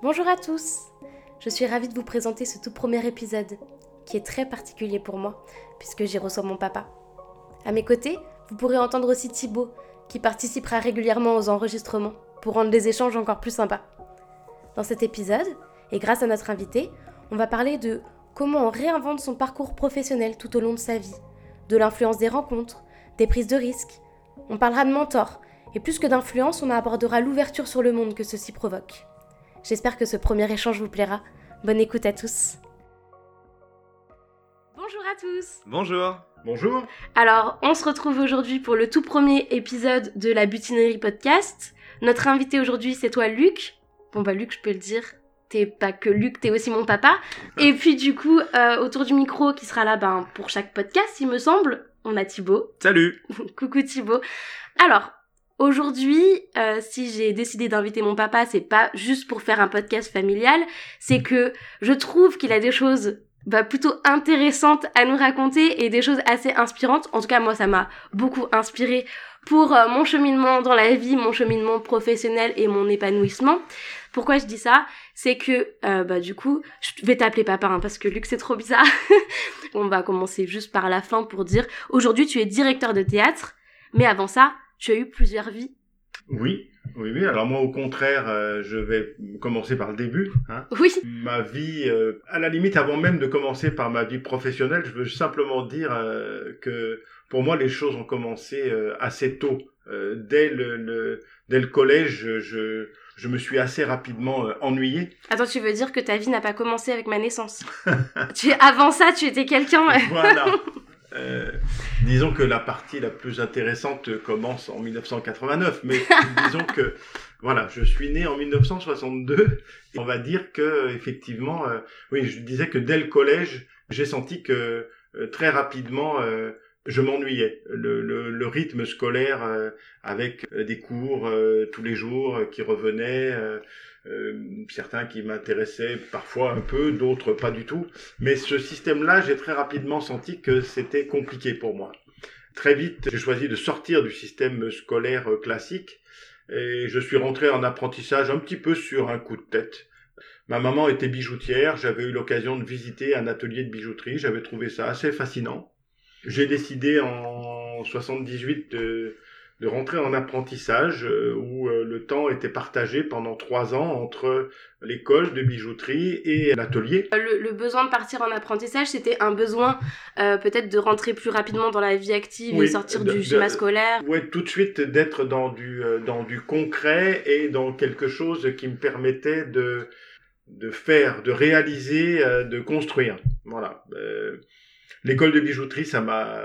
Bonjour à tous Je suis ravie de vous présenter ce tout premier épisode, qui est très particulier pour moi, puisque j'y reçois mon papa. À mes côtés, vous pourrez entendre aussi Thibaut, qui participera régulièrement aux enregistrements, pour rendre les échanges encore plus sympas. Dans cet épisode, et grâce à notre invité, on va parler de comment on réinvente son parcours professionnel tout au long de sa vie, de l'influence des rencontres, des prises de risques. On parlera de mentor, et plus que d'influence, on abordera l'ouverture sur le monde que ceci provoque. J'espère que ce premier échange vous plaira. Bonne écoute à tous. Bonjour à tous. Bonjour. Bonjour. Alors, on se retrouve aujourd'hui pour le tout premier épisode de la Butinerie Podcast. Notre invité aujourd'hui, c'est toi, Luc. Bon, bah, Luc, je peux le dire. T'es pas que Luc, t'es aussi mon papa. Et puis, du coup, euh, autour du micro qui sera là ben, pour chaque podcast, il me semble, on a Thibaut. Salut. Coucou Thibaut. Alors, Aujourd'hui, euh, si j'ai décidé d'inviter mon papa, c'est pas juste pour faire un podcast familial, c'est que je trouve qu'il a des choses bah, plutôt intéressantes à nous raconter et des choses assez inspirantes. En tout cas, moi, ça m'a beaucoup inspiré pour euh, mon cheminement dans la vie, mon cheminement professionnel et mon épanouissement. Pourquoi je dis ça? C'est que, euh, bah, du coup, je vais t'appeler papa hein, parce que Luc, c'est trop bizarre. On va commencer juste par la fin pour dire, aujourd'hui, tu es directeur de théâtre, mais avant ça, tu as eu plusieurs vies. Oui, oui, oui. Alors moi, au contraire, euh, je vais commencer par le début. Hein. Oui. Ma vie, euh, à la limite, avant même de commencer par ma vie professionnelle, je veux simplement dire euh, que pour moi, les choses ont commencé assez tôt. dès le, dès le collège, je, je me suis assez rapidement ennuyé. Attends, tu veux dire que ta vie n'a pas commencé avec ma naissance? Tu, Avant ça, tu étais quelqu'un. voilà. Euh, disons que la partie la plus intéressante commence en 1989, mais disons que voilà, je suis né en 1962. Et on va dire que effectivement, euh, oui, je disais que dès le collège, j'ai senti que euh, très rapidement je m'ennuyais. Le, le, le, rythme scolaire avec des cours tous les jours qui revenaient, euh, certains qui m'intéressaient parfois un peu, d'autres pas du tout. Mais ce système-là, j'ai très rapidement senti que c'était compliqué pour moi. Très vite, j'ai choisi de sortir du système scolaire classique et je suis rentré en apprentissage un petit peu sur un coup de tête. Ma maman était bijoutière, j'avais eu l'occasion de visiter un atelier de bijouterie, j'avais trouvé ça assez fascinant. J'ai décidé en 78 de de rentrer en apprentissage euh, où euh, le temps était partagé pendant trois ans entre l'école de bijouterie et l'atelier. Euh, le, besoin de partir en apprentissage, c'était un besoin peut-être de rentrer plus rapidement dans la vie active et sortir du schéma scolaire. Oui, tout de suite d'être dans du, dans du concret et dans quelque chose qui me permettait de, de faire, de réaliser, de construire. Voilà. L'école de bijouterie, ça m'a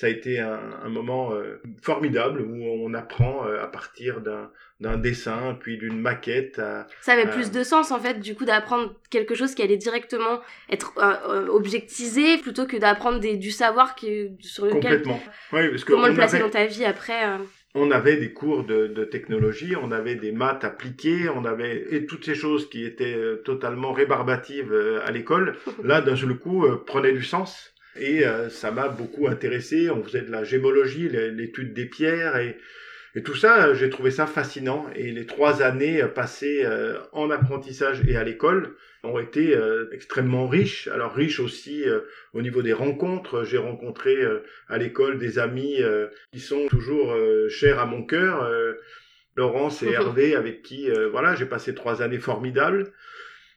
ça a été un, moment euh, formidable où on apprend euh, à partir d'un dessin, puis d'une maquette. ça avait plus de sens en fait, du coup, d'apprendre quelque chose qui allait directement être euh, objectisé plutôt que d'apprendre du savoir qui, sur lequel. Complètement. Oui, parce Comment le placer dans ta vie après. On avait des cours de, de, technologie, on avait des maths appliquées, on avait et toutes ces choses qui étaient totalement rébarbatives à l'école. Là, d'un seul coup, prenaient du sens. Et euh, ça m'a beaucoup intéressé. On faisait de la gémologie, l'étude des pierres et, et tout ça, j'ai trouvé ça fascinant. Et les trois années passées euh, en apprentissage et à l'école ont été euh, extrêmement riches. Alors riches aussi au niveau des rencontres. J'ai rencontré à l'école des amis qui sont toujours chers à mon cœur. Laurence et Hervé, avec qui voilà, j'ai passé trois années formidables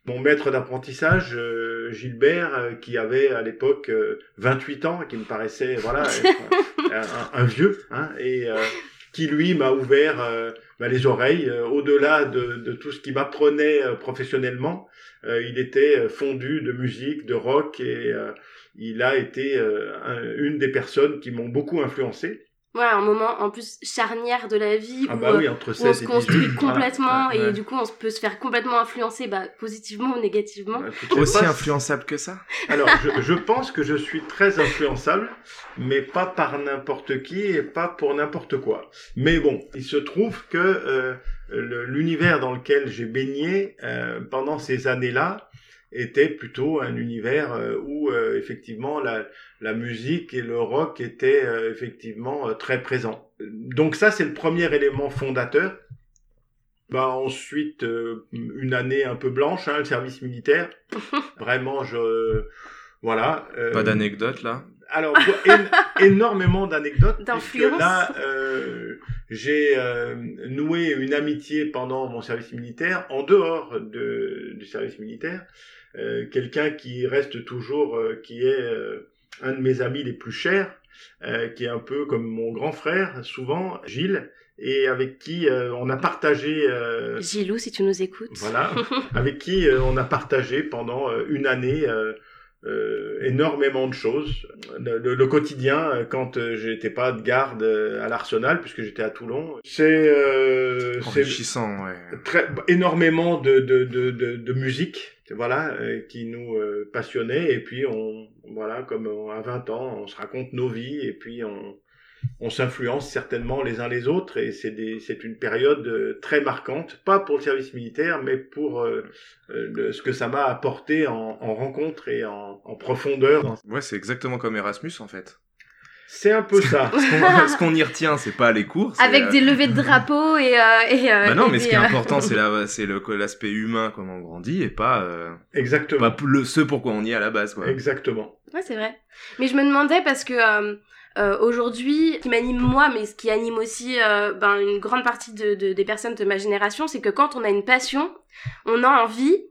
mon maître d'apprentissage, euh, Gilbert, euh, qui avait à l'époque 28 euh, ans, qui me paraissait voilà un, vieux, hein, et qui lui m'a ouvert bah, les oreilles au-delà de, de, tout ce qui m'apprenait professionnellement. il était fondu de musique, de rock, et il a été une des personnes qui m'ont beaucoup influencé. Ouais, un moment en plus charnière de la vie ah où, bah oui, entre on se construit complètement et du coup on peut se faire complètement influencer bah, positivement ou négativement. Bah, Aussi influençable que ça Alors je, je, pense que je suis très influençable, mais pas par n'importe qui et pas pour n'importe quoi. Mais bon, il se trouve que euh, l'univers dans lequel j'ai baigné euh, pendant ces années-là, était plutôt un univers euh, où euh, effectivement la, la, musique et le rock étaient euh, effectivement très présents. Donc ça, c'est le premier élément fondateur. Bah, ensuite, euh, une année un peu blanche, hein, le service militaire. Vraiment, je... Voilà. Euh, Pas d'anecdote là? alors, énormément d'anecdotes. Là, euh, j'ai euh, noué une amitié pendant mon service militaire, en dehors de, du service militaire. Euh, Quelqu'un qui reste toujours, euh, qui est euh, un de mes amis les plus chers, euh, qui est un peu comme mon grand frère, souvent, Gilles, et avec qui on a partagé... Gilou, si tu nous écoutes. Voilà, avec qui on a partagé pendant une année euh, énormément de choses. Le, le, quotidien, euh, quand euh, j'étais pas de garde à l'Arsenal, puisque j'étais à Toulon, c'est euh, enrichissant, ouais. très énormément de de, de, de, de musique, voilà, qui nous passionnait. Et puis on, voilà, comme à 20 ans, on se raconte nos vies et puis on on s'influence certainement les uns les autres et c'est c'est une période euh, très marquante, pas pour le service militaire, mais pour euh, euh, ce que ça m'a apporté en, en rencontre et en, en profondeur. Ouais, c'est exactement comme Erasmus en fait. C'est un peu ça. ce qu'on y retient, c'est pas les cours. Avec des levées de drapeaux et. et bah non, mais ce qui est important, c'est la, c'est l'aspect humain, comment on grandit, et pas. Exactement. Pas le, ce pourquoi on y est à la base, quoi. Exactement. Ouais, c'est vrai. Mais je me demandais parce que euh, aujourd'hui, ce qui m'anime moi, mais ce qui anime aussi euh, ben, une grande partie de, de, des personnes de ma génération, c'est que quand on a une passion, on a envie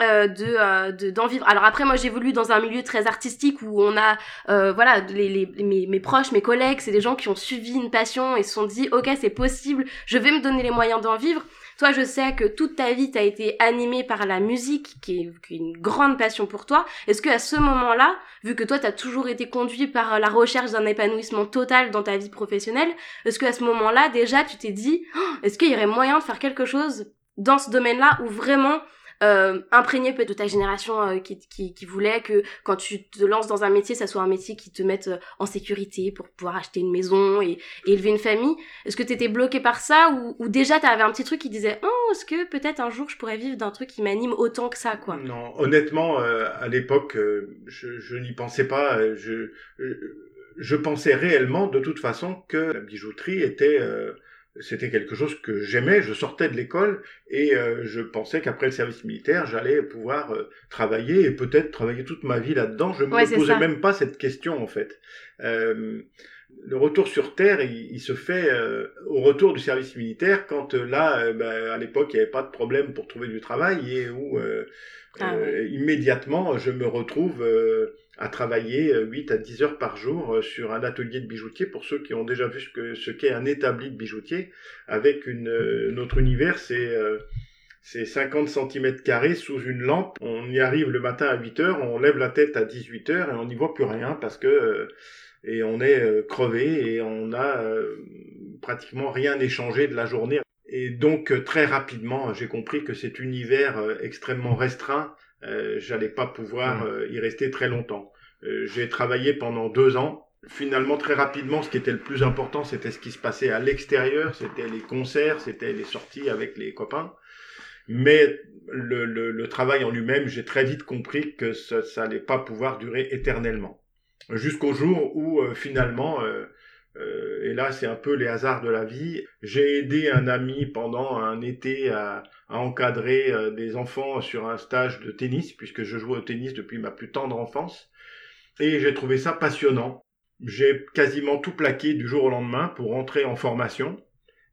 euh, de euh, d'en vivre alors après moi j'évolue dans un milieu très artistique où on a euh, voilà les, les mes, proches mes collègues c'est des gens qui ont suivi une passion et se sont dit ok c'est possible je vais me donner les moyens d'en vivre toi, je sais que toute ta vie, t'as été animée par la musique, qui est, une grande passion pour toi. Est-ce que à ce moment-là, vu que toi, t'as toujours été conduit par la recherche d'un épanouissement total dans ta vie professionnelle, est-ce que à ce moment-là, déjà, tu t'es dit, oh, est-ce qu'il y aurait moyen de faire quelque chose dans ce domaine-là où vraiment euh, imprégné peut-être de ta génération euh, qui, qui, qui, voulait que quand tu te lances dans un métier, ça soit un métier qui te mette euh, en sécurité pour pouvoir acheter une maison et, élever une famille. Est-ce que tu étais bloqué par ça ou, ou déjà tu avais un petit truc qui disait oh est-ce que peut-être un jour je pourrais vivre d'un truc qui m'anime autant que ça quoi? Non, honnêtement euh, à l'époque je, je n'y pensais pas. Je, je pensais réellement de toute façon que la bijouterie était c'était quelque chose que j'aimais. Je sortais de l'école et euh, je pensais qu'après le service militaire, j'allais pouvoir euh, travailler et peut-être travailler toute ma vie là-dedans. Je ne me posais même pas cette question en fait. Euh, le retour sur terre, il, se fait au retour du service militaire quand là, bah, à l'époque, il n'y avait pas de problème pour trouver du travail et où ah immédiatement je me retrouve à travailler 8 euh, à 10 heures par jour euh, sur un atelier de bijoutier pour ceux qui ont déjà vu ce ce qu'est un établi de bijoutier avec une euh, notre univers c'est c'est 50 cm carrés sous une lampe. On y arrive le matin à 8 heures, on lève la tête à 18 heures et on n'y voit plus rien parce que et on est crevé et on a pratiquement rien échangé de la journée. Et donc très rapidement, j'ai compris que cet univers extrêmement restreint j'allais pas pouvoir mmh. euh, y rester très longtemps. Euh, j'ai travaillé pendant deux ans. Finalement, très rapidement, ce qui était le plus important, c'était ce qui se passait à l'extérieur, c'était les concerts, c'était les sorties avec les copains. Mais le, le, le travail en lui-même, j'ai très vite compris que ça, ça allait pas pouvoir durer éternellement. Jusqu'au jour où finalement, euh, et là, c'est un peu les hasards de la vie. J'ai aidé un ami pendant un été à, à encadrer euh, des enfants sur un stage de tennis, puisque je jouais au tennis depuis ma plus tendre enfance. Et j'ai trouvé ça passionnant. J'ai quasiment tout plaqué du jour au lendemain pour entrer en formation.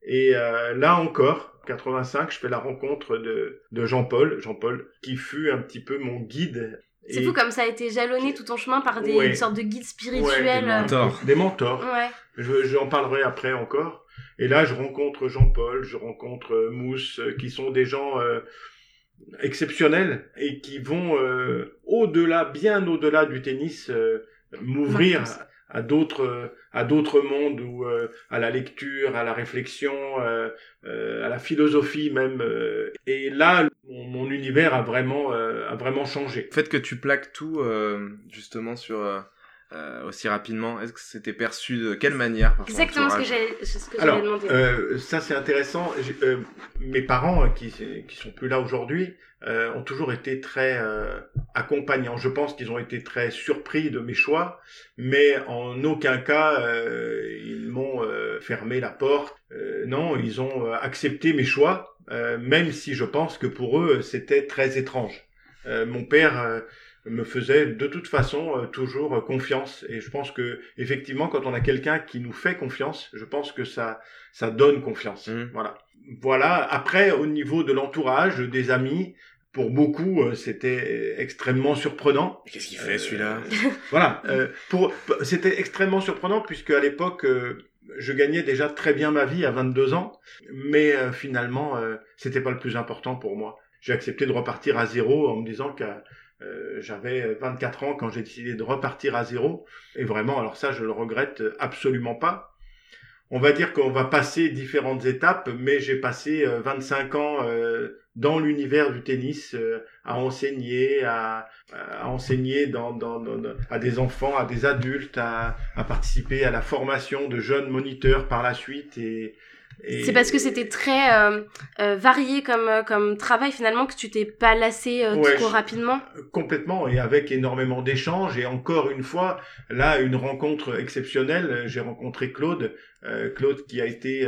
Et euh, là encore, 85, je fais la rencontre de, de Jean-Paul, Jean-Paul, qui fut un petit peu mon guide c'est fou comme ça a été jalonné tout ton chemin par des sortes de guides spirituels. des mentors. Des mentors. Ouais. J'en parlerai après encore. Et là, je rencontre Jean-Paul, je rencontre euh, Mousse, euh, qui sont des gens euh, exceptionnels et qui vont euh, au-delà, bien au-delà du tennis, m'ouvrir à d'autres à d'autres mondes ou à la lecture, à la réflexion, à la philosophie même. et là, mon, mon, univers a vraiment a vraiment changé. Le fait que tu plaques tout justement sur euh, aussi rapidement Est-ce que c'était perçu de quelle manière par Exactement ce que j'allais Alors, demander. Euh, ça c'est intéressant. Euh, mes parents, qui qui sont plus là aujourd'hui, euh, ont toujours été très euh, accompagnants. Je pense qu'ils ont été très surpris de mes choix, mais en aucun cas ils m'ont fermé la porte. non, ils ont accepté mes choix, même si je pense que pour eux c'était très étrange. Mon père me faisait de toute façon euh, toujours confiance. Et je pense que effectivement quand on a quelqu'un qui nous fait confiance je pense que ça ça donne confiance. Mmh. voilà. Voilà. Après au niveau de l'entourage des amis pour beaucoup euh, c'était extrêmement surprenant. Qu'est-ce qu'il fait celui-là voilà. Euh, pour c'était extrêmement surprenant puisque à l'époque euh, je gagnais déjà très bien ma vie à 22 ans. Mais euh, finalement euh, c'était pas le plus important pour moi j'ai accepté de repartir à zéro en me disant que euh, j'avais 24 ans quand j'ai décidé de repartir à zéro. Et vraiment, alors ça, je le regrette absolument pas. On va dire qu'on va passer différentes étapes, mais j'ai passé euh, 25 ans euh, dans l'univers du tennis, euh, à enseigner, à, enseigner à des enfants, à des adultes, à, à participer à la formation de jeunes moniteurs par la suite. Et, et- C'est parce que c'était très euh, euh, varié comme, euh, comme travail finalement que tu t'es pas lassé euh, Ouais, trop rapidement? Complètement, et avec énormément d'échanges. Et encore une fois, là, une rencontre exceptionnelle. J'ai rencontré Claude, euh, Claude qui a été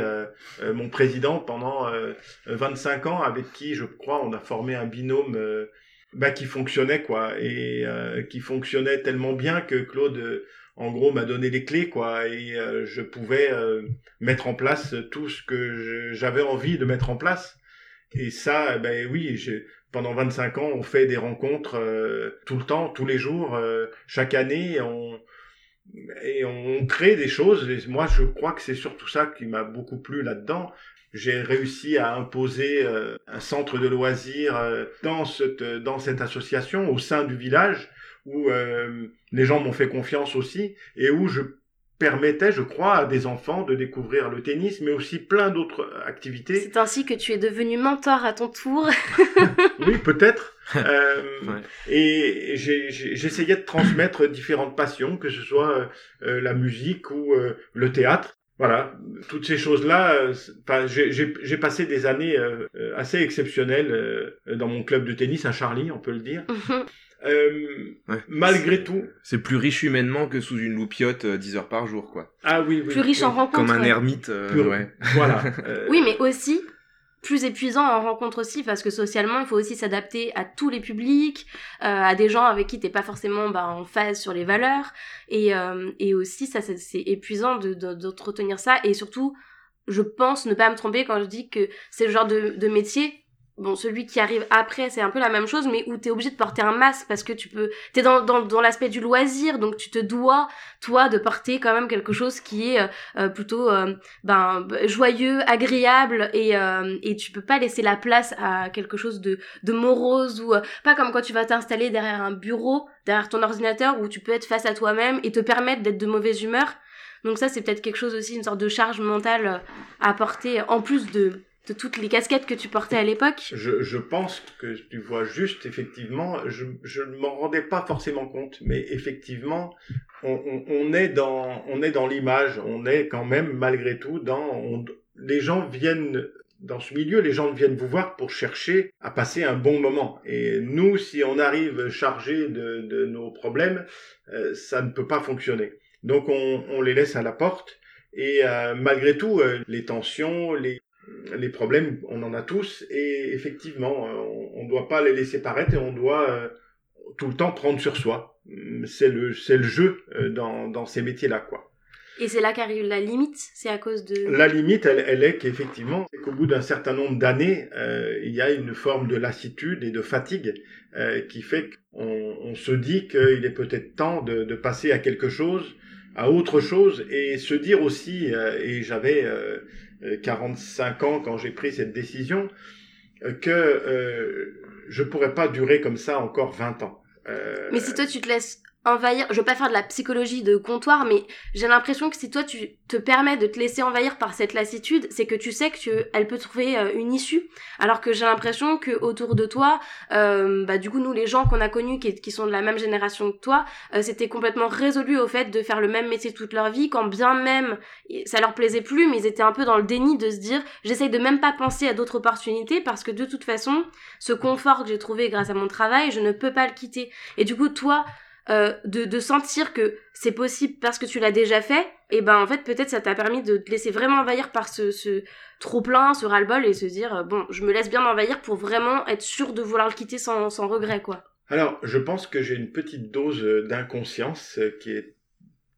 mon président pendant euh, 25 ans, avec qui, je crois, on a formé un binôme euh, bah, qui fonctionnait, quoi, et euh, qui fonctionnait tellement bien que Claude, euh, en gros, m'a donné les clés, quoi, et euh, je pouvais euh, mettre en place tout ce que j'avais envie de mettre en place. Et ça, ben oui, pendant 25 ans, on fait des rencontres euh, tout le temps, tous les jours, chaque année, on, et on crée des choses. Et moi, je crois que c'est surtout ça qui m'a beaucoup plu là-dedans. J'ai réussi à imposer un centre de loisirs dans cette association au sein du village où euh, les gens m'ont fait confiance aussi et où je permettais, je crois, à des enfants de découvrir le tennis, mais aussi plein d'autres activités. C'est ainsi que tu es devenu mentor à ton tour. Oui, peut-être. Euh, Ouais. Et j'essayais de transmettre différentes passions, que ce soit euh, euh, la musique ou euh, le théâtre. Voilà, toutes ces choses-là. euh, j'ai passé des années euh, euh, assez exceptionnelles euh, dans mon club de tennis à Charlie, on peut le dire. Euh, Ouais. malgré tout. C'est plus riche humainement que sous une loupiote euh, 10 heures par jour, quoi. Ah oui, oui. Plus riche en oui. rencontres. Comme un ermite, euh, Plus- ouais. Voilà. euh, Oui, mais aussi plus épuisant en rencontre aussi parce que socialement il faut aussi s'adapter à tous les publics euh, à des gens avec qui t'es pas forcément bah, en phase sur les valeurs et, euh, et aussi ça c'est c'est épuisant de, de, d'entretenir ça et surtout je pense ne pas me tromper quand je dis que c'est le genre de, de métier bon celui qui arrive après c'est un peu la même chose mais où t'es obligé de porter un masque parce que tu peux t'es dans, dans, dans l'aspect du loisir donc tu te dois toi de porter quand même quelque chose qui est euh, euh, plutôt euh, ben joyeux, agréable et euh, et tu peux pas laisser la place à quelque chose de de morose ou euh, pas comme quand tu vas t'installer derrière un bureau, derrière ton ordinateur où tu peux être face à toi-même et te permettre d'être de mauvaise humeur. Donc ça c'est peut-être quelque chose aussi une sorte de charge mentale à porter en plus de toutes les casquettes que tu portais à l'époque. Je, pense que tu vois juste, effectivement, je, ne m'en rendais pas forcément compte, mais effectivement, on, est dans, dans l'image, on est quand même, malgré tout, dans, les gens viennent, dans ce milieu, les gens viennent vous voir pour chercher à passer un bon moment. Et nous, si on arrive chargé de, nos problèmes, euh, ça ne peut pas fonctionner. Donc, on, on les laisse à la porte. Et euh, malgré tout, euh, les tensions, les, les problèmes, on en a tous, et effectivement, euh, on ne doit pas les laisser paraître et on doit euh, tout le temps prendre sur soi. C'est le, c'est le jeu euh, dans, dans ces métiers-là, quoi. Et c'est là qu'arrive la limite, c'est à cause de La limite, elle, elle est qu'effectivement, c'est qu'au bout d'un certain nombre d'années, euh, il y a une forme de lassitude et de fatigue euh, qui fait qu'on on se dit qu'il est peut-être temps de, de passer à quelque chose, à autre chose, et se dire aussi, et j'avais 45 ans quand j'ai pris cette décision, euh, que euh, je pourrais pas durer comme ça encore 20 ans. Euh, Mais si toi tu te laisses envahir. Je veux pas faire de la psychologie de comptoir, mais j'ai l'impression que si toi tu te permets de te laisser envahir par cette lassitude, c'est que tu sais que elle peut trouver euh, une issue. Alors que j'ai l'impression que autour de toi, euh, bah du coup nous les gens qu'on a connus qui, qui, sont de la même génération que toi, euh, c'était complètement résolu au fait de faire le même métier toute leur vie, quand bien même ça leur plaisait plus, mais ils étaient un peu dans le déni de se dire j'essaye de même pas penser à d'autres opportunités parce que de toute façon, ce confort que j'ai trouvé grâce à mon travail, je ne peux pas le quitter. Et du coup toi euh, de, de, sentir que c'est possible parce que tu l'as déjà fait, et ben en fait peut-être ça t'a permis de te laisser vraiment envahir par ce, ce trop plein, ce ras-le-bol et se dire euh, bon je me laisse bien envahir pour vraiment être sûr de vouloir le quitter sans, sans regret quoi. Alors je pense que j'ai une petite dose d'inconscience qui est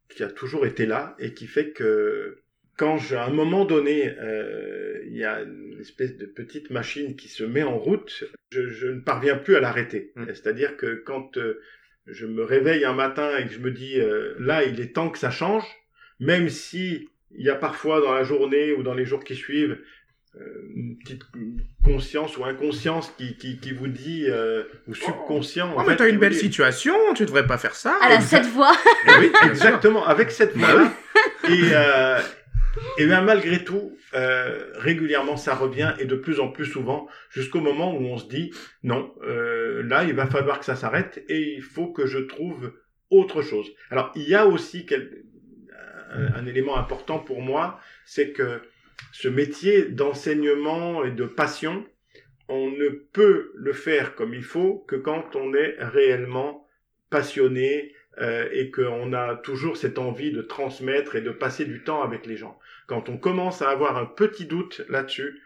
qui a toujours été là et qui fait que quand à un moment donné euh, il y a une espèce de petite machine qui se met en route, je, je ne parviens plus à l'arrêter. Mmh. C'est-à-dire que quand je me réveille un matin et que je me dis euh, là il est temps que ça change, même si il y a parfois dans la journée ou dans les jours qui suivent euh, une petite conscience ou inconscience qui, qui, qui vous dit euh, ou subconscient. Oh, mais t'as une belle situation, tu devrais pas faire ça. Elle a cette voix. oui, exactement, avec cette bah voix. et, et bien malgré tout, euh, régulièrement ça revient et de plus en plus souvent jusqu'au moment où on se dit non, euh, là il va falloir que ça s'arrête et il faut que je trouve autre chose. Alors il y a aussi quel... un, un, élément important pour moi, c'est que ce métier d'enseignement et de passion, on ne peut le faire comme il faut que quand on est réellement passionné, euh, et qu'on a toujours cette envie de transmettre et de passer du temps avec les gens. Quand on commence à avoir un petit doute là-dessus,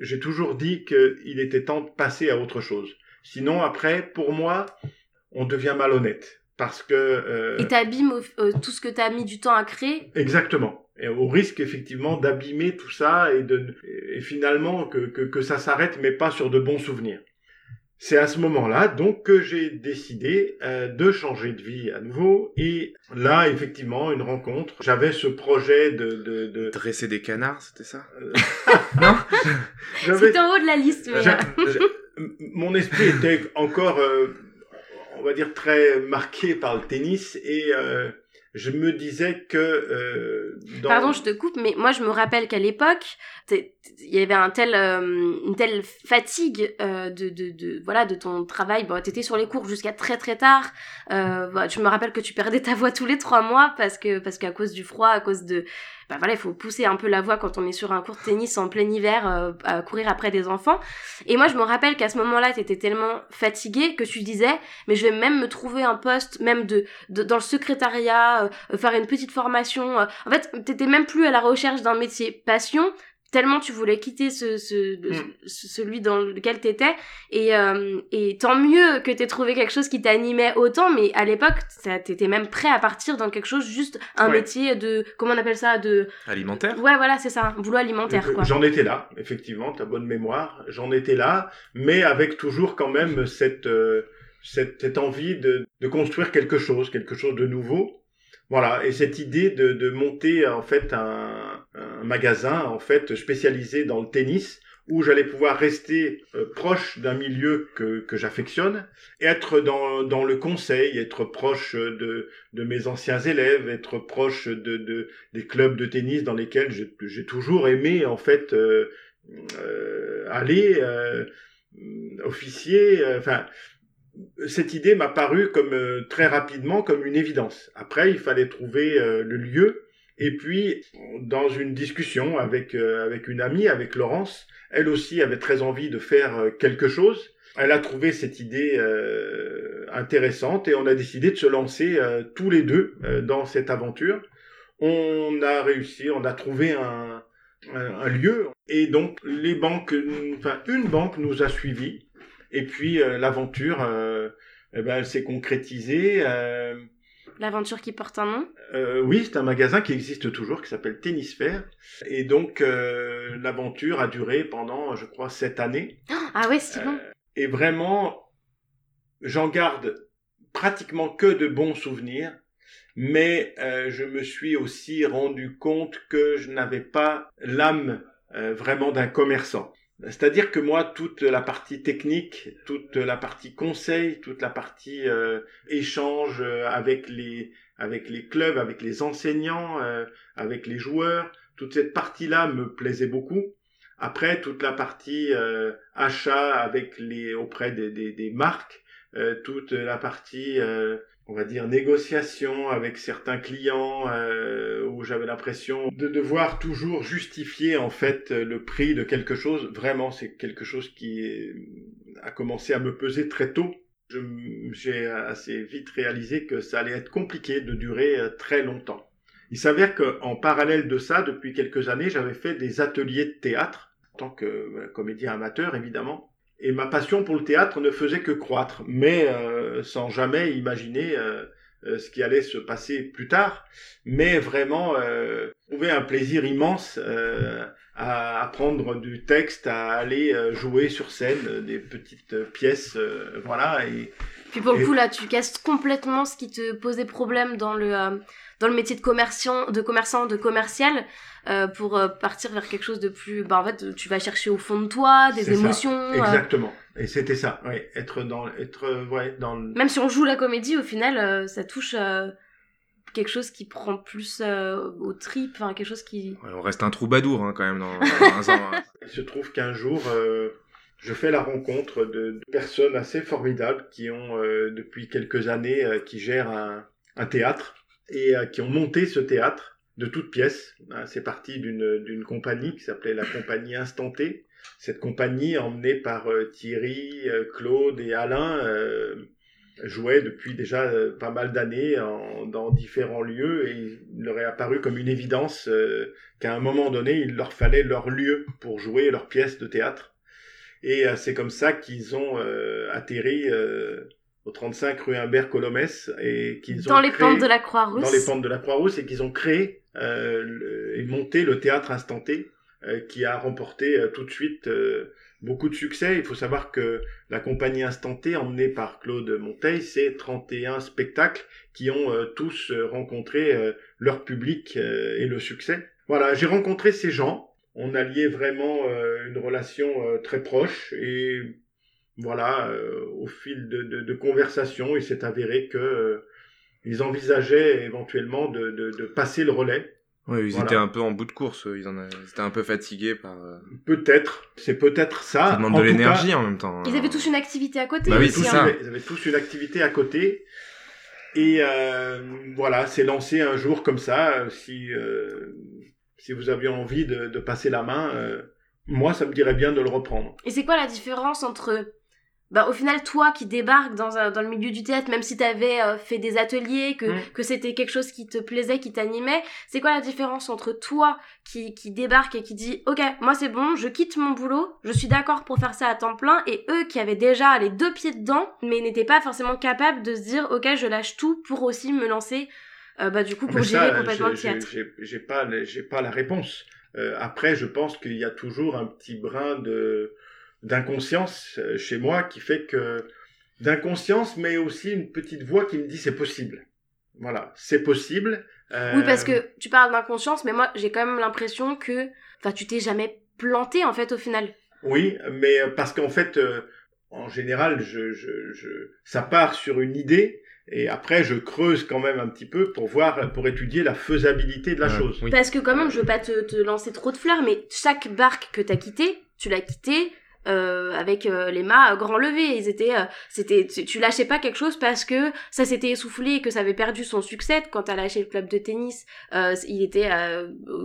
j'ai toujours dit qu'il était temps de passer à autre chose. Sinon, après, pour moi, on devient malhonnête. Parce que... Euh, et t'abîmes euh, tout ce que t'as mis du temps à créer Exactement. Et au risque, effectivement, d'abîmer tout ça et, de, et finalement que, que, que ça s'arrête, mais pas sur de bons souvenirs. C'est à ce moment-là donc que j'ai décidé euh, de changer de vie à nouveau et là effectivement une rencontre. J'avais ce projet de, de, de... dresser des canards, c'était ça? Euh, Non. C'était en haut de la liste. Mais... Euh. Mon esprit était encore, euh, on va dire très marqué par le tennis et je me disais que euh, dans... pardon je te coupe mais moi je me rappelle qu'à l'époque il y avait un tel euh, une telle fatigue euh, de, de, de voilà de ton travail bon t'étais sur les cours jusqu'à très très tard euh, bah, je me rappelle que tu perdais ta voix tous les trois mois parce que parce qu'à cause du froid à cause de bah voilà, il faut pousser un peu la voix quand on est sur un court de tennis en plein hiver à courir après des enfants. Et moi, je me rappelle qu'à ce moment-là, tu étais tellement fatiguée que tu disais, mais je vais même me trouver un poste, même de, dans le secrétariat, euh, faire une petite formation. Euh. En fait, t'étais même plus à la recherche d'un métier passion, tellement tu voulais quitter ce, ce, mm. celui dans lequel t'étais et euh, et tant mieux que t'aies trouvé quelque chose qui t'animait autant mais à l'époque t'étais même prêt à partir dans quelque chose juste un métier de comment on appelle ça de alimentaire ouais voilà c'est ça un boulot alimentaire quoi j'en étais là effectivement ta bonne mémoire j'en étais là mais avec toujours quand même cette euh, cette, cette envie de, de construire quelque chose quelque chose de nouveau voilà, et cette idée de, de monter en fait un, un, magasin en fait spécialisé dans le tennis où j'allais pouvoir rester euh, proche d'un milieu que, que j'affectionne, être dans, dans le conseil, être proche de, de mes anciens élèves, être proche de, de des clubs de tennis dans lesquels j'ai toujours aimé en fait euh, euh, aller euh, officier, euh, enfin cette idée m'a paru comme euh, très rapidement comme une évidence. Après, il fallait trouver euh, le lieu. Et puis, dans une discussion avec euh, avec une amie, avec Laurence, elle aussi avait très envie de faire quelque chose. Elle a trouvé cette idée intéressante et on a décidé de se lancer tous les deux dans cette aventure. On a réussi, on a trouvé un, un, un lieu et donc les banques, enfin une banque nous a suivis et puis euh, l'aventure, euh, eh ben, elle s'est concrétisée. Euh, l'aventure qui porte un nom? euh, Oui, c'est un magasin qui existe toujours, qui s'appelle Tennisphère. Et donc, euh, l'aventure a duré pendant, je crois, sept années. Ah ouais, c'est bon. et vraiment, j'en garde pratiquement que de bons souvenirs. Mais je me suis aussi rendu compte que je n'avais pas l'âme vraiment d'un commerçant. C'est-à-dire que moi, toute la partie technique, toute la partie conseil, toute la partie euh, échange euh, avec les avec les clubs, avec les enseignants, euh, avec les joueurs, toute cette partie-là me plaisait beaucoup. Après, toute la partie achat avec les auprès des, des, des marques, toute la partie on va dire négociation avec certains clients euh, où j'avais l'impression de devoir toujours justifier en fait le prix de quelque chose. Vraiment, c'est quelque chose qui a commencé à me peser très tôt. J'ai assez vite réalisé que ça allait être compliqué de durer euh, très longtemps. Il s'avère qu'en parallèle de ça, depuis quelques années, j'avais fait des ateliers de théâtre en tant que comédien amateur évidemment et ma passion pour le théâtre ne faisait que croître, mais euh, sans jamais imaginer euh, euh, ce qui allait se passer plus tard, mais vraiment euh, trouver un plaisir immense à apprendre du texte, à aller jouer sur scène des petites pièces, voilà. Et, puis pour le coup là, tu casses complètement ce qui te posait problème dans le dans le métier de commerçant, de commerçant, de commercial, euh, pour euh, partir vers quelque chose de plus. Bah, en fait, tu vas chercher au fond de toi des émotions. Euh. Exactement. Et c'était ça. Oui, être dans, être, ouais, dans. Même si on joue la comédie, au final, ça touche quelque chose qui prend plus au trip, enfin quelque chose qui. Ouais, on reste un troubadour hein, quand même dans, dans ans. Hein. Il se trouve qu'un jour, je fais la rencontre de, personnes assez formidables qui ont depuis quelques années, qui gèrent un, un théâtre et qui ont monté ce théâtre de toutes pièces. Hein, c'est parti d'une compagnie qui s'appelait la compagnie Instanté. Cette compagnie, emmenée par euh, Thierry, euh, Claude et Alain, euh, jouait depuis déjà pas mal d'années dans différents lieux et il leur est apparu comme une évidence qu'à un moment donné, il leur fallait leur lieu pour jouer leurs pièces de théâtre. Et c'est comme ça qu'ils ont atterri au 35 rue Humbert Colomès et qu'ils ont dans les pentes de la Croix-Rousse dans les pentes de la Croix-Rousse et qu'ils ont créé euh, et monté le théâtre instanté euh, qui a remporté euh, tout de suite beaucoup de succès. Il faut savoir que la compagnie Instanté, emmenée par Claude Monteil, c'est 31 spectacles qui ont tous rencontré leur public et le succès. Voilà, j'ai rencontré ces gens. On a lié vraiment une relation très proche et voilà, au fil de, de, de conversation, il s'est avéré que ils envisageaient éventuellement de, de, de passer le relais. Oui, ils étaient un peu en bout de course, ils, en étaient un peu fatigués par... Euh, peut-être, c'est peut-être ça. Ça demande de l'énergie en même temps. Ils avaient tous une activité à côté. Bah oui, c'est ça. Ils avaient, tous une activité à côté. Et euh, voilà, c'est lancé un jour comme ça. Si, euh, si vous aviez envie de, de passer la main, euh, moi, ça me dirait bien de le reprendre. Et c'est quoi la différence entre bah, au final, toi qui débarques dans, dans le milieu du théâtre, même si tu avais euh, fait des ateliers, que, mm. que c'était quelque chose qui te plaisait, qui t'animait, c'est quoi la différence entre toi qui, qui débarque et qui dit Ok, moi c'est bon, je quitte mon boulot, je suis d'accord pour faire ça à temps plein, et eux qui avaient déjà les deux pieds dedans, mais n'étaient pas forcément capables de se dire Ok, je lâche tout pour aussi me lancer, euh, bah, du coup, pour gérer complètement le théâtre J'ai pas, pas la réponse. Euh, après, je pense qu'il y a toujours un petit brin de d'inconscience euh, chez moi qui fait que d'inconscience, mais aussi une petite voix qui me dit c'est possible. Voilà, c'est possible. Euh... Oui, parce que tu parles d'inconscience, mais moi j'ai quand même l'impression que, enfin, tu t'es jamais planté en fait au final. Oui, mais euh, parce qu'en fait, euh, en général, je, je, je, ça part sur une idée. Et après, je creuse quand même un petit peu pour voir, pour étudier la faisabilité de la chose. Parce que quand même, je veux pas te, te lancer trop de fleurs, mais chaque barque que t'as quitté, tu l'as quitté euh, avec euh, les mâts grand levés. Ils étaient, euh, c'était, tu, lâchais pas quelque chose parce que ça s'était essoufflé et que ça avait perdu son succès. Quand t'as lâché le club de tennis, il était,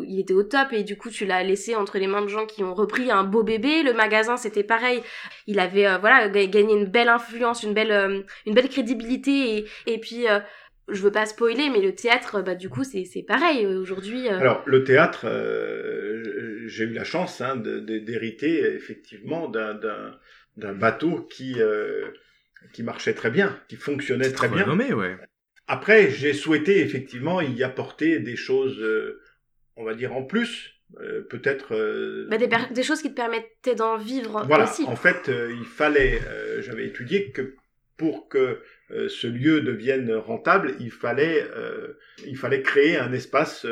il était au top et du coup tu l'as laissé entre les mains de gens qui ont repris un beau bébé. Le magasin c'était pareil. Il avait voilà gagné une belle influence, une belle, une belle crédibilité et, et puis je veux pas spoiler, mais le théâtre, bah, du coup, c'est, c'est pareil aujourd'hui. Alors, le théâtre, j'ai eu la chance hein, d'hériter effectivement d'un bateau qui, euh, qui marchait très bien, qui fonctionnait très bien. Nommé, ouais. Après, j'ai souhaité effectivement y apporter des choses, euh, on va dire en plus, euh, peut-être. Bah, des, des, choses qui te permettaient d'en vivre voilà. aussi. En fait, il fallait, j'avais étudié que pour que ce lieu devienne rentable, il fallait, il fallait créer un espace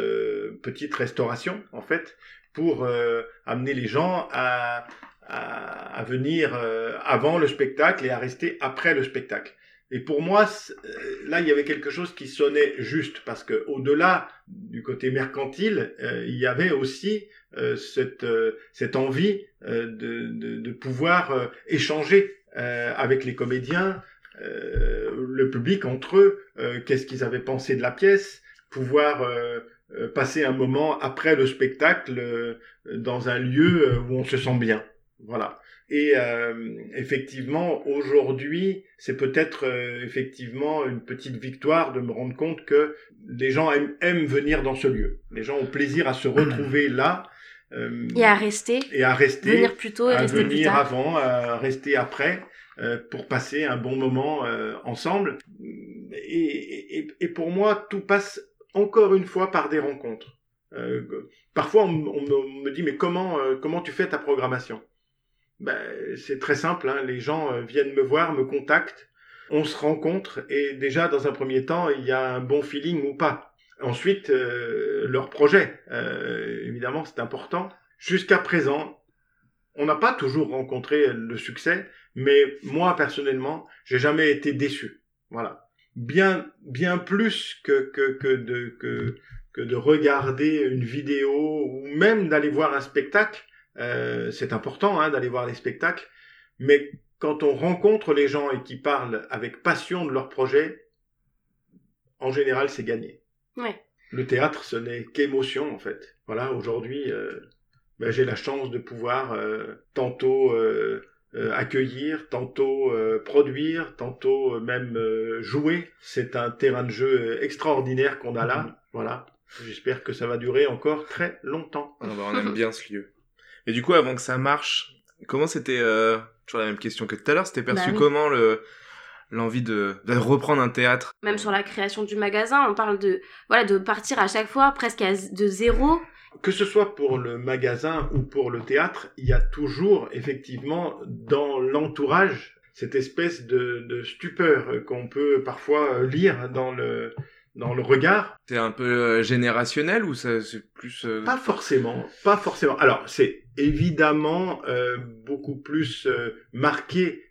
petite restauration en fait pour euh, amener les gens à, à, venir euh, avant le spectacle et à rester après le spectacle. Et pour moi, euh, là, il y avait quelque chose qui sonnait juste parce que au-delà du côté mercantile, euh, il y avait aussi euh, cette cette envie de, de, pouvoir échanger avec les comédiens, le public entre eux, qu'est-ce qu'ils avaient pensé de la pièce, pouvoir passer un moment après le spectacle dans un lieu où on se sent bien. Voilà. Et euh, effectivement, aujourd'hui, c'est peut-être euh, effectivement une petite victoire de me rendre compte que les gens aiment, venir dans ce lieu. Les gens ont plaisir à se retrouver là. Euh, et à rester. Et à rester. Venir plus tôt et rester plus tard. avant, à rester après, pour passer un bon moment ensemble. Et, pour moi, tout passe encore une fois par des rencontres. parfois, on, me dit mais comment comment tu fais ta programmation? Ben, c'est très simple, hein. les gens euh, viennent me voir, me contactent, on se rencontre et déjà dans un premier temps, il y a un bon feeling ou pas. Ensuite, euh, leur projet, euh, évidemment, c'est important. Jusqu'à présent, on n'a pas toujours rencontré le succès, mais moi personnellement, j'ai jamais été déçu. Voilà, bien bien plus que que que de que que de regarder une vidéo ou même d'aller voir un spectacle euh, c'est important hein, d'aller voir les spectacles, mais quand on rencontre les gens et qui parlent avec passion de leur projet, en général, c'est gagné. Ouais. Le théâtre, ce n'est qu'émotion, en fait. Voilà, aujourd'hui, euh, ben, j'ai la chance de pouvoir euh, tantôt euh, euh, accueillir, tantôt produire, tantôt même jouer. C'est un terrain de jeu extraordinaire qu'on a là. Mm-hmm. Voilà. J'espère que ça va durer encore très longtemps. Ah, bah, on aime bien ce lieu. Et du coup, avant que ça marche, comment c'était euh, toujours la même question que tout à l'heure C'était perçu bah comment le l'envie de, de, reprendre un théâtre? Même sur la création du magasin, on parle de voilà de partir à chaque fois presque à, de zéro. Que ce soit pour le magasin ou pour le théâtre, il y a toujours effectivement dans l'entourage cette espèce de, de stupeur qu'on peut parfois lire dans le dans le regard. C'est un peu euh, générationnel ou ça c'est plus euh, Pas forcément, pas forcément. Alors c'est évidemment euh, beaucoup plus marqué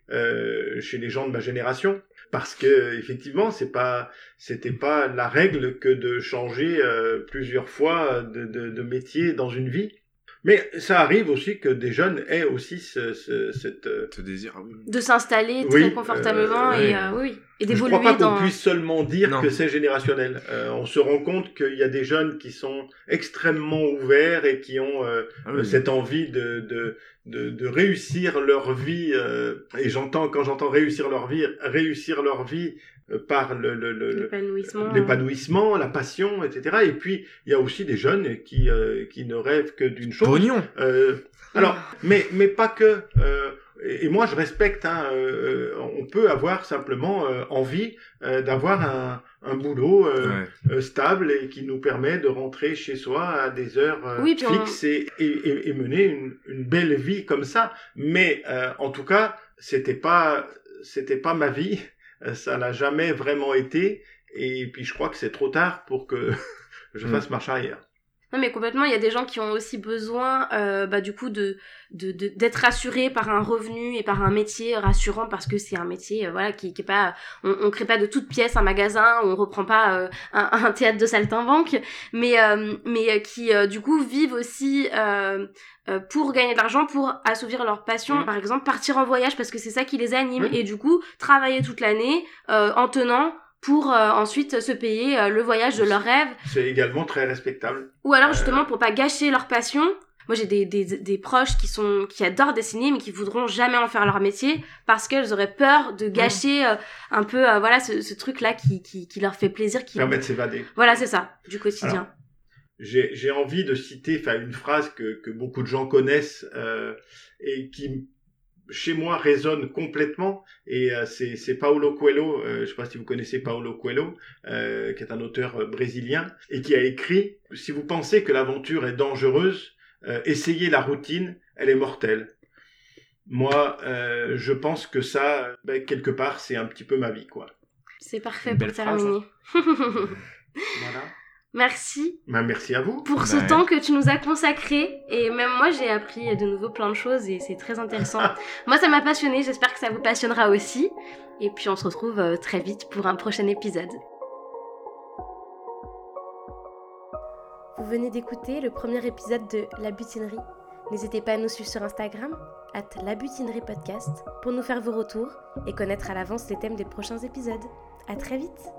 chez les gens de ma génération parce que effectivement c'est pas c'était pas la règle que de changer plusieurs fois de, de métier dans une vie. Mais ça arrive aussi que des jeunes aient aussi ce, ce, cette... Ce désir, oui. De s'installer très confortablement et, euh, oui, et d'évoluer Je crois pas qu'on puisse seulement dire que c'est générationnel. Euh, on se rend compte qu'il y a des jeunes qui sont extrêmement ouverts et qui ont euh, ah cette envie de, de, de, de, réussir leur vie. et j'entends, quand j'entends réussir leur vie, réussir leur vie euh, par le, l'épanouissement, la passion, etc. Et puis il y a aussi des jeunes qui euh, qui ne rêvent que d'une chose. Pognon. Euh, alors, mais mais pas que. Euh, et moi, je respecte. Hein, euh, on peut avoir simplement envie d'avoir un, un boulot stable et qui nous permet de rentrer chez soi à des heures fixes et, et, et, mener une, une, belle vie comme ça. Mais en tout cas, c'était pas c'était pas ma vie euh, ça n'a jamais vraiment été. Et puis je crois que c'est trop tard pour que je mm. fasse marche arrière. Non mais complètement, il y a des gens qui ont aussi besoin euh, bah, du coup de d'être de, rassurés par un revenu et par un métier rassurant parce que c'est un métier euh, voilà qui, qui est pas on, on crée pas de toute pièce un magasin, on reprend pas euh, un, un, théâtre de saltimbanque, mais mais qui du coup vivent aussi pour gagner de l'argent, pour assouvir leur passion, mm. par exemple partir en voyage parce que c'est ça qui les anime et du coup travailler toute l'année en tenant pour euh, ensuite se payer euh, le voyage de leur rêve. C'est également très respectable. Ou alors justement pour pas gâcher leur passion. Moi j'ai des, des, des, proches qui sont qui adorent dessiner mais qui voudront jamais en faire leur métier parce qu'elles auraient peur de gâcher euh, un peu voilà ce, ce, truc là qui, qui, qui, leur fait plaisir qui permet de s'évader. Voilà c'est ça du quotidien. J'ai envie de citer enfin une phrase que, que beaucoup de gens connaissent et qui chez moi résonne complètement et euh, c'est Paulo Coelho, euh, je ne sais pas si vous connaissez Paulo Coelho, euh, qui est un auteur brésilien et qui a écrit si vous pensez que l'aventure est dangereuse, essayez la routine, elle est mortelle. Moi, je pense que ça, ben, quelque part, c'est un petit peu ma vie, quoi. C'est parfait pour terminer. voilà. Merci. Bah, merci à vous. Pour ce Bah, temps que tu nous as consacré. Et même moi, j'ai appris de nouveau plein de choses et c'est très intéressant. moi, ça m'a passionné. J'espère que ça vous passionnera aussi. Et puis, on se retrouve euh, très vite pour un prochain épisode. Vous venez d'écouter le premier épisode de La Butinerie. N'hésitez pas à nous suivre sur Instagram, at La Butinerie Podcast, pour nous faire vos retours et connaître à l'avance les thèmes des prochains épisodes. À très vite!